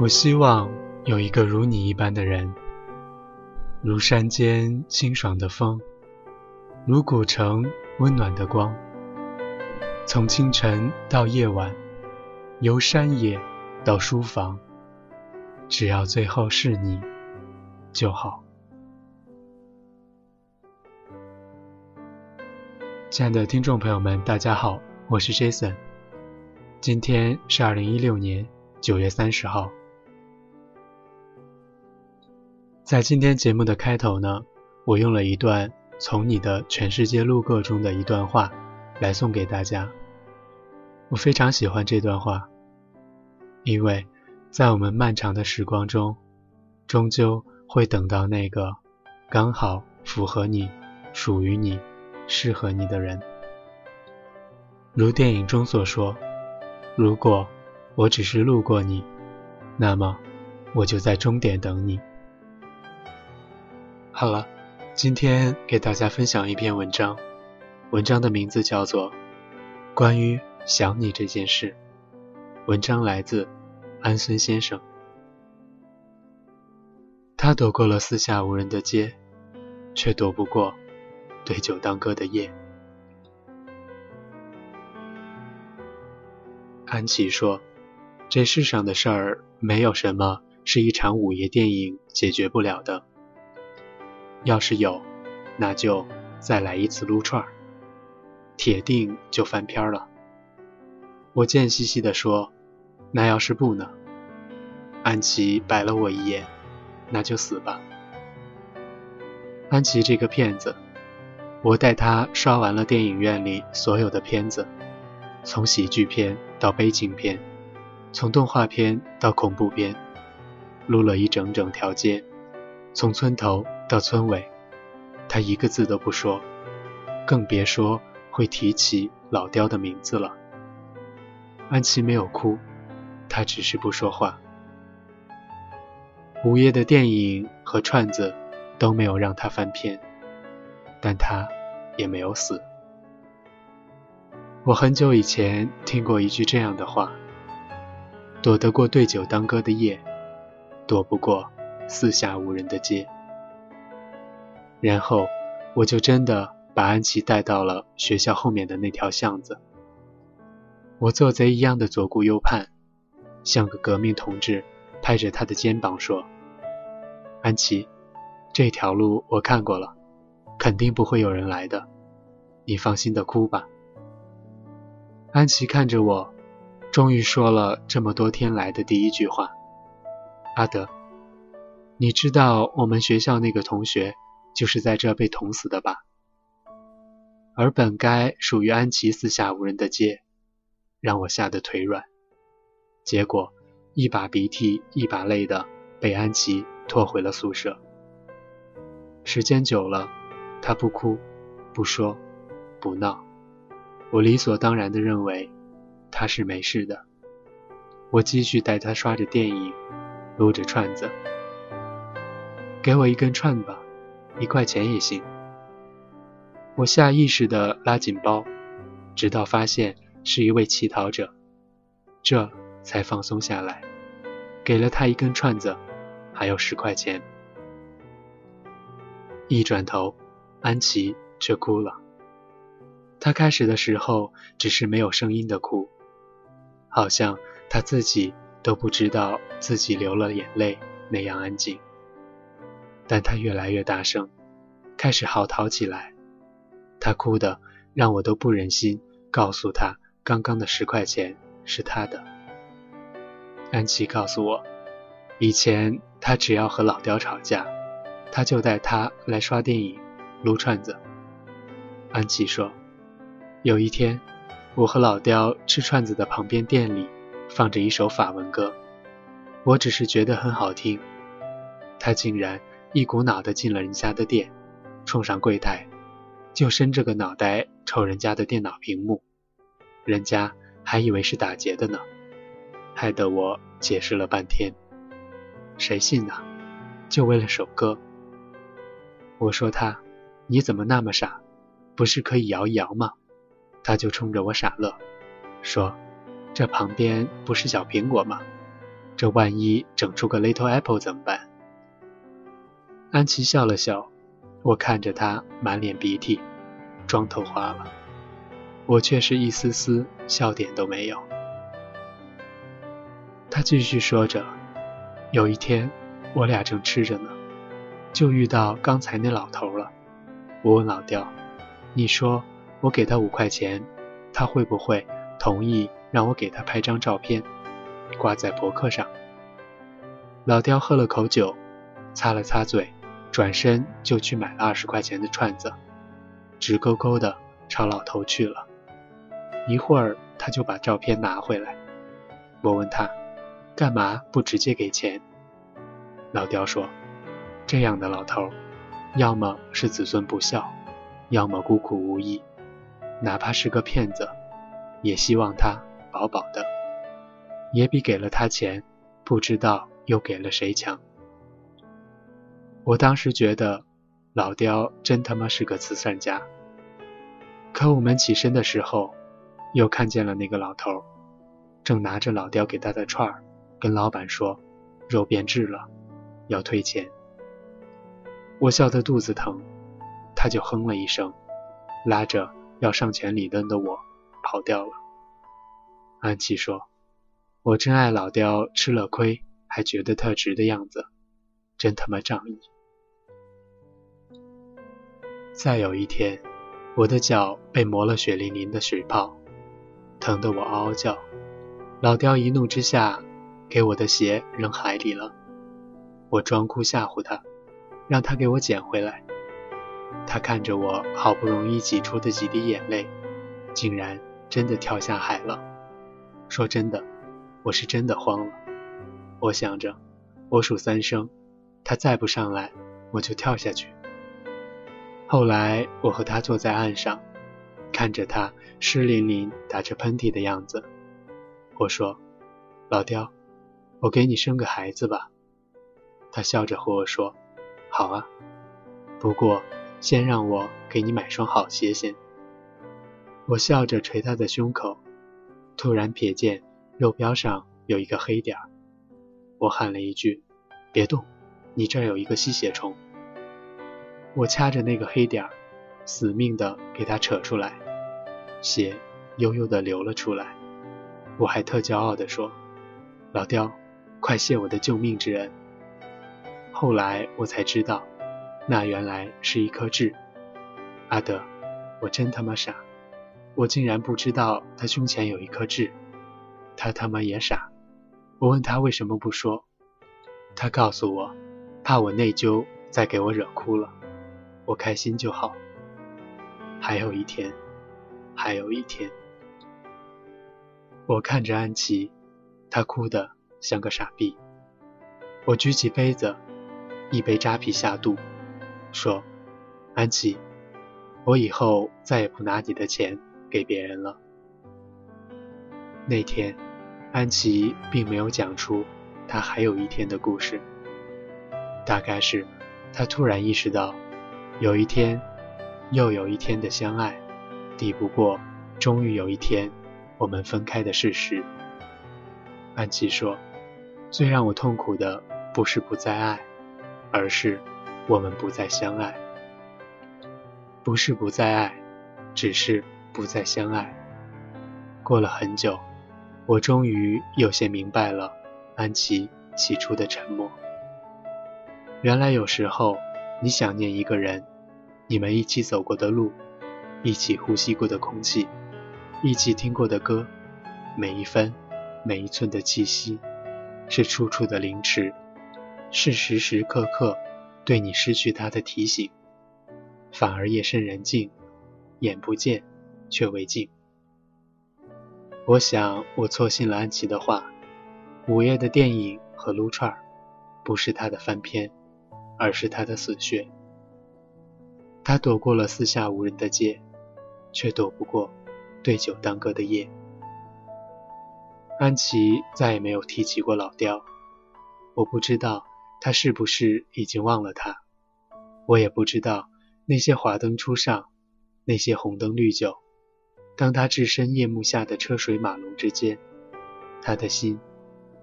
我希望有一个如你一般的人，如山间清爽的风，如古城温暖的光。从清晨到夜晚，由山野到书房，只要最后是你就好。亲爱的听众朋友们，大家好，我是 Jason。今天是二零一六年九月三十号。在今天节目的开头呢，我用了一段从你的全世界路过中的一段话来送给大家。我非常喜欢这段话，因为在我们漫长的时光中，终究会等到那个刚好符合你、属于你。适合你的人，如电影中所说：“如果我只是路过你，那么我就在终点等你。”好了，今天给大家分享一篇文章，文章的名字叫做《关于想你这件事》。文章来自安孙先生。他躲过了四下无人的街，却躲不过。对酒当歌的夜，安琪说：“这世上的事儿，没有什么是一场午夜电影解决不了的。要是有，那就再来一次撸串儿，铁定就翻篇了。”我贱兮兮地说：“那要是不呢？”安琪白了我一眼：“那就死吧。”安琪这个骗子。我带他刷完了电影院里所有的片子，从喜剧片到悲情片，从动画片到恐怖片，撸了一整整条街，从村头到村尾，他一个字都不说，更别说会提起老刁的名字了。安琪没有哭，他只是不说话。午夜的电影和串子都没有让他翻篇。但他也没有死。我很久以前听过一句这样的话：“躲得过对酒当歌的夜，躲不过四下无人的街。”然后我就真的把安琪带到了学校后面的那条巷子。我做贼一样的左顾右盼，像个革命同志，拍着他的肩膀说：“安琪，这条路我看过了。”肯定不会有人来的，你放心的哭吧。安琪看着我，终于说了这么多天来的第一句话：“阿德，你知道我们学校那个同学就是在这被捅死的吧？而本该属于安琪四下无人的街，让我吓得腿软。结果一把鼻涕一把泪的被安琪拖回了宿舍。时间久了。”他不哭，不说，不闹，我理所当然的认为他是没事的。我继续带他刷着电影，撸着串子。给我一根串吧，一块钱也行。我下意识的拉紧包，直到发现是一位乞讨者，这才放松下来，给了他一根串子，还有十块钱。一转头。安琪却哭了。她开始的时候只是没有声音的哭，好像她自己都不知道自己流了眼泪那样安静。但他越来越大声，开始嚎啕起来。他哭的让我都不忍心告诉他，刚刚的十块钱是他的。安琪告诉我，以前他只要和老刁吵架，他就带他来刷电影。撸串子，安琪说：“有一天，我和老刁吃串子的旁边店里放着一首法文歌，我只是觉得很好听。他竟然一股脑的进了人家的店，冲上柜台，就伸着个脑袋瞅人家的电脑屏幕，人家还以为是打劫的呢，害得我解释了半天。谁信呢？就为了首歌。我说他。”你怎么那么傻？不是可以摇一摇吗？他就冲着我傻乐，说：“这旁边不是小苹果吗？这万一整出个 Little Apple 怎么办？安琪笑了笑，我看着她满脸鼻涕，妆头花了，我却是一丝丝笑点都没有。他继续说着：“有一天，我俩正吃着呢，就遇到刚才那老头了。我问老刁：‘你说我给他五块钱，他会不会同意让我给他拍张照片，挂在博客上？’老刁喝了口酒，擦了擦嘴，转身就去买了二十块钱的串子，直勾勾的朝老头去了。一会儿，他就把照片拿回来。我问他。”干嘛不直接给钱？老刁说：“这样的老头，要么是子孙不孝，要么孤苦无依。哪怕是个骗子，也希望他饱饱的，也比给了他钱，不知道又给了谁强。”我当时觉得老刁真他妈是个慈善家。可我们起身的时候，又看见了那个老头，正拿着老刁给他的串儿。跟老板说，肉变质了，要退钱。我笑得肚子疼，他就哼了一声，拉着要上前理论的我跑掉了。安琪说：“我真爱老刁，吃了亏还觉得特值的样子，真他妈仗义。”再有一天，我的脚被磨了血淋淋的水泡，疼得我嗷嗷叫。老刁一怒之下。给我的鞋扔海里了，我装哭吓唬他，让他给我捡回来。他看着我好不容易挤出的几滴眼泪，竟然真的跳下海了。说真的，我是真的慌了。我想着，我数三声，他再不上来，我就跳下去。后来我和他坐在岸上，看着他湿淋淋打着喷嚏的样子，我说：“老刁。”我给你生个孩子吧，他笑着和我说：“好啊，不过先让我给你买双好鞋先。”我笑着捶他的胸口，突然瞥见肉标上有一个黑点儿，我喊了一句：“别动，你这儿有一个吸血虫。”我掐着那个黑点儿，死命的给它扯出来，血悠悠的流了出来。我还特骄傲的说：“老刁。”快谢我的救命之恩！后来我才知道，那原来是一颗痣。阿德，我真他妈傻，我竟然不知道他胸前有一颗痣。他他妈也傻。我问他为什么不说，他告诉我，怕我内疚，再给我惹哭了。我开心就好。还有一天，还有一天，我看着安琪，她哭的。像个傻逼，我举起杯子，一杯扎啤下肚，说：“安琪，我以后再也不拿你的钱给别人了。”那天，安琪并没有讲出她还有一天的故事，大概是他突然意识到，有一天又有一天的相爱，抵不过终于有一天我们分开的事实。安琪说。最让我痛苦的不是不再爱，而是我们不再相爱。不是不再爱，只是不再相爱。过了很久，我终于有些明白了安琪起初的沉默。原来有时候你想念一个人，你们一起走过的路，一起呼吸过的空气，一起听过的歌，每一分每一寸的气息。是处处的凌迟，是时时刻刻对你失去他的提醒，反而夜深人静，眼不见却为净。我想我错信了安琪的话，午夜的电影和撸串儿不是他的翻篇，而是他的死穴。他躲过了四下无人的街，却躲不过对酒当歌的夜。安琪再也没有提起过老刁，我不知道他是不是已经忘了他，我也不知道那些华灯初上，那些红灯绿酒，当他置身夜幕下的车水马龙之间，他的心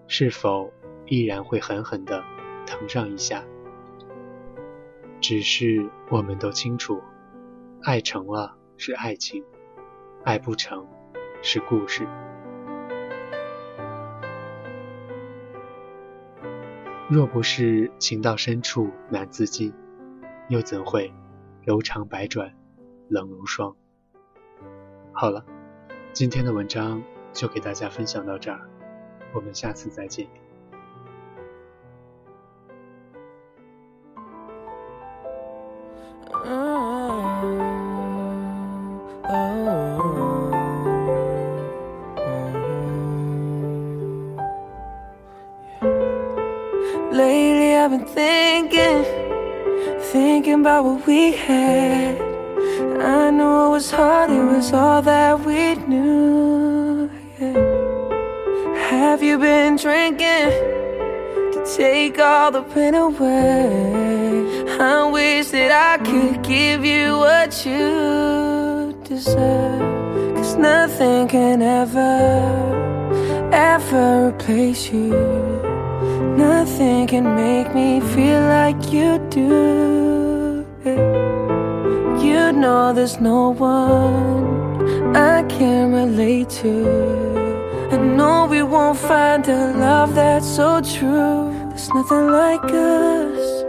是否依然会狠狠地疼上一下。只是我们都清楚，爱成了是爱情，爱不成是故事。若不是情到深处难自禁，又怎会柔肠百转冷如霜？好了，今天的文章就给大家分享到这儿，我们下次再见。Thinking about what we had. I know it was hard, it was all that we knew. Yeah. Have you been drinking to take all the pain away? I wish that I could give you what you deserve. Cause nothing can ever, ever replace you. Nothing can make me feel like you do. You know there's no one I can relate to. I know we won't find a love that's so true. There's nothing like us.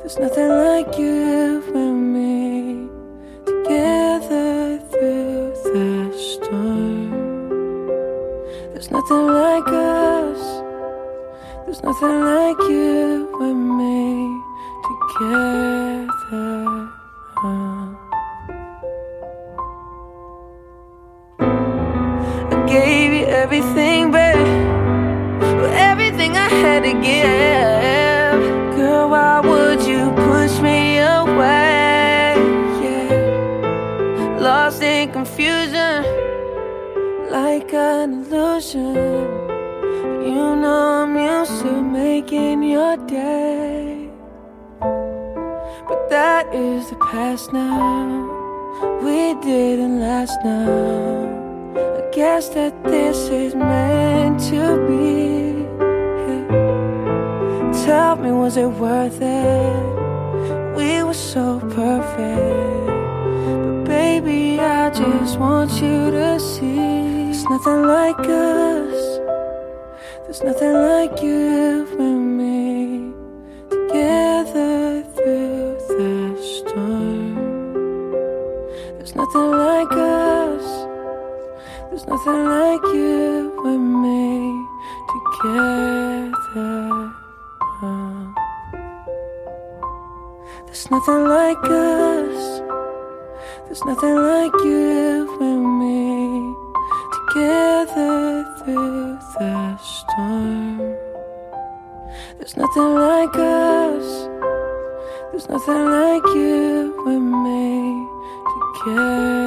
There's nothing like you and me together through the storm. There's nothing like us. There's nothing like you and me together. I gave you everything, babe. Everything I had to give. Girl, why would you push me away? Yeah. Lost in confusion, like an illusion. You know I'm used to making your day. But that is the past now. We didn't last now. I guess that this is meant to be. Tell me, was it worth it? We were so perfect. But baby, I just want you to see. It's nothing like us. Nothing like you and me together through the storm. There's nothing like us. There's nothing like you and me together. There's nothing like us. There's nothing like you nothing like you and me together.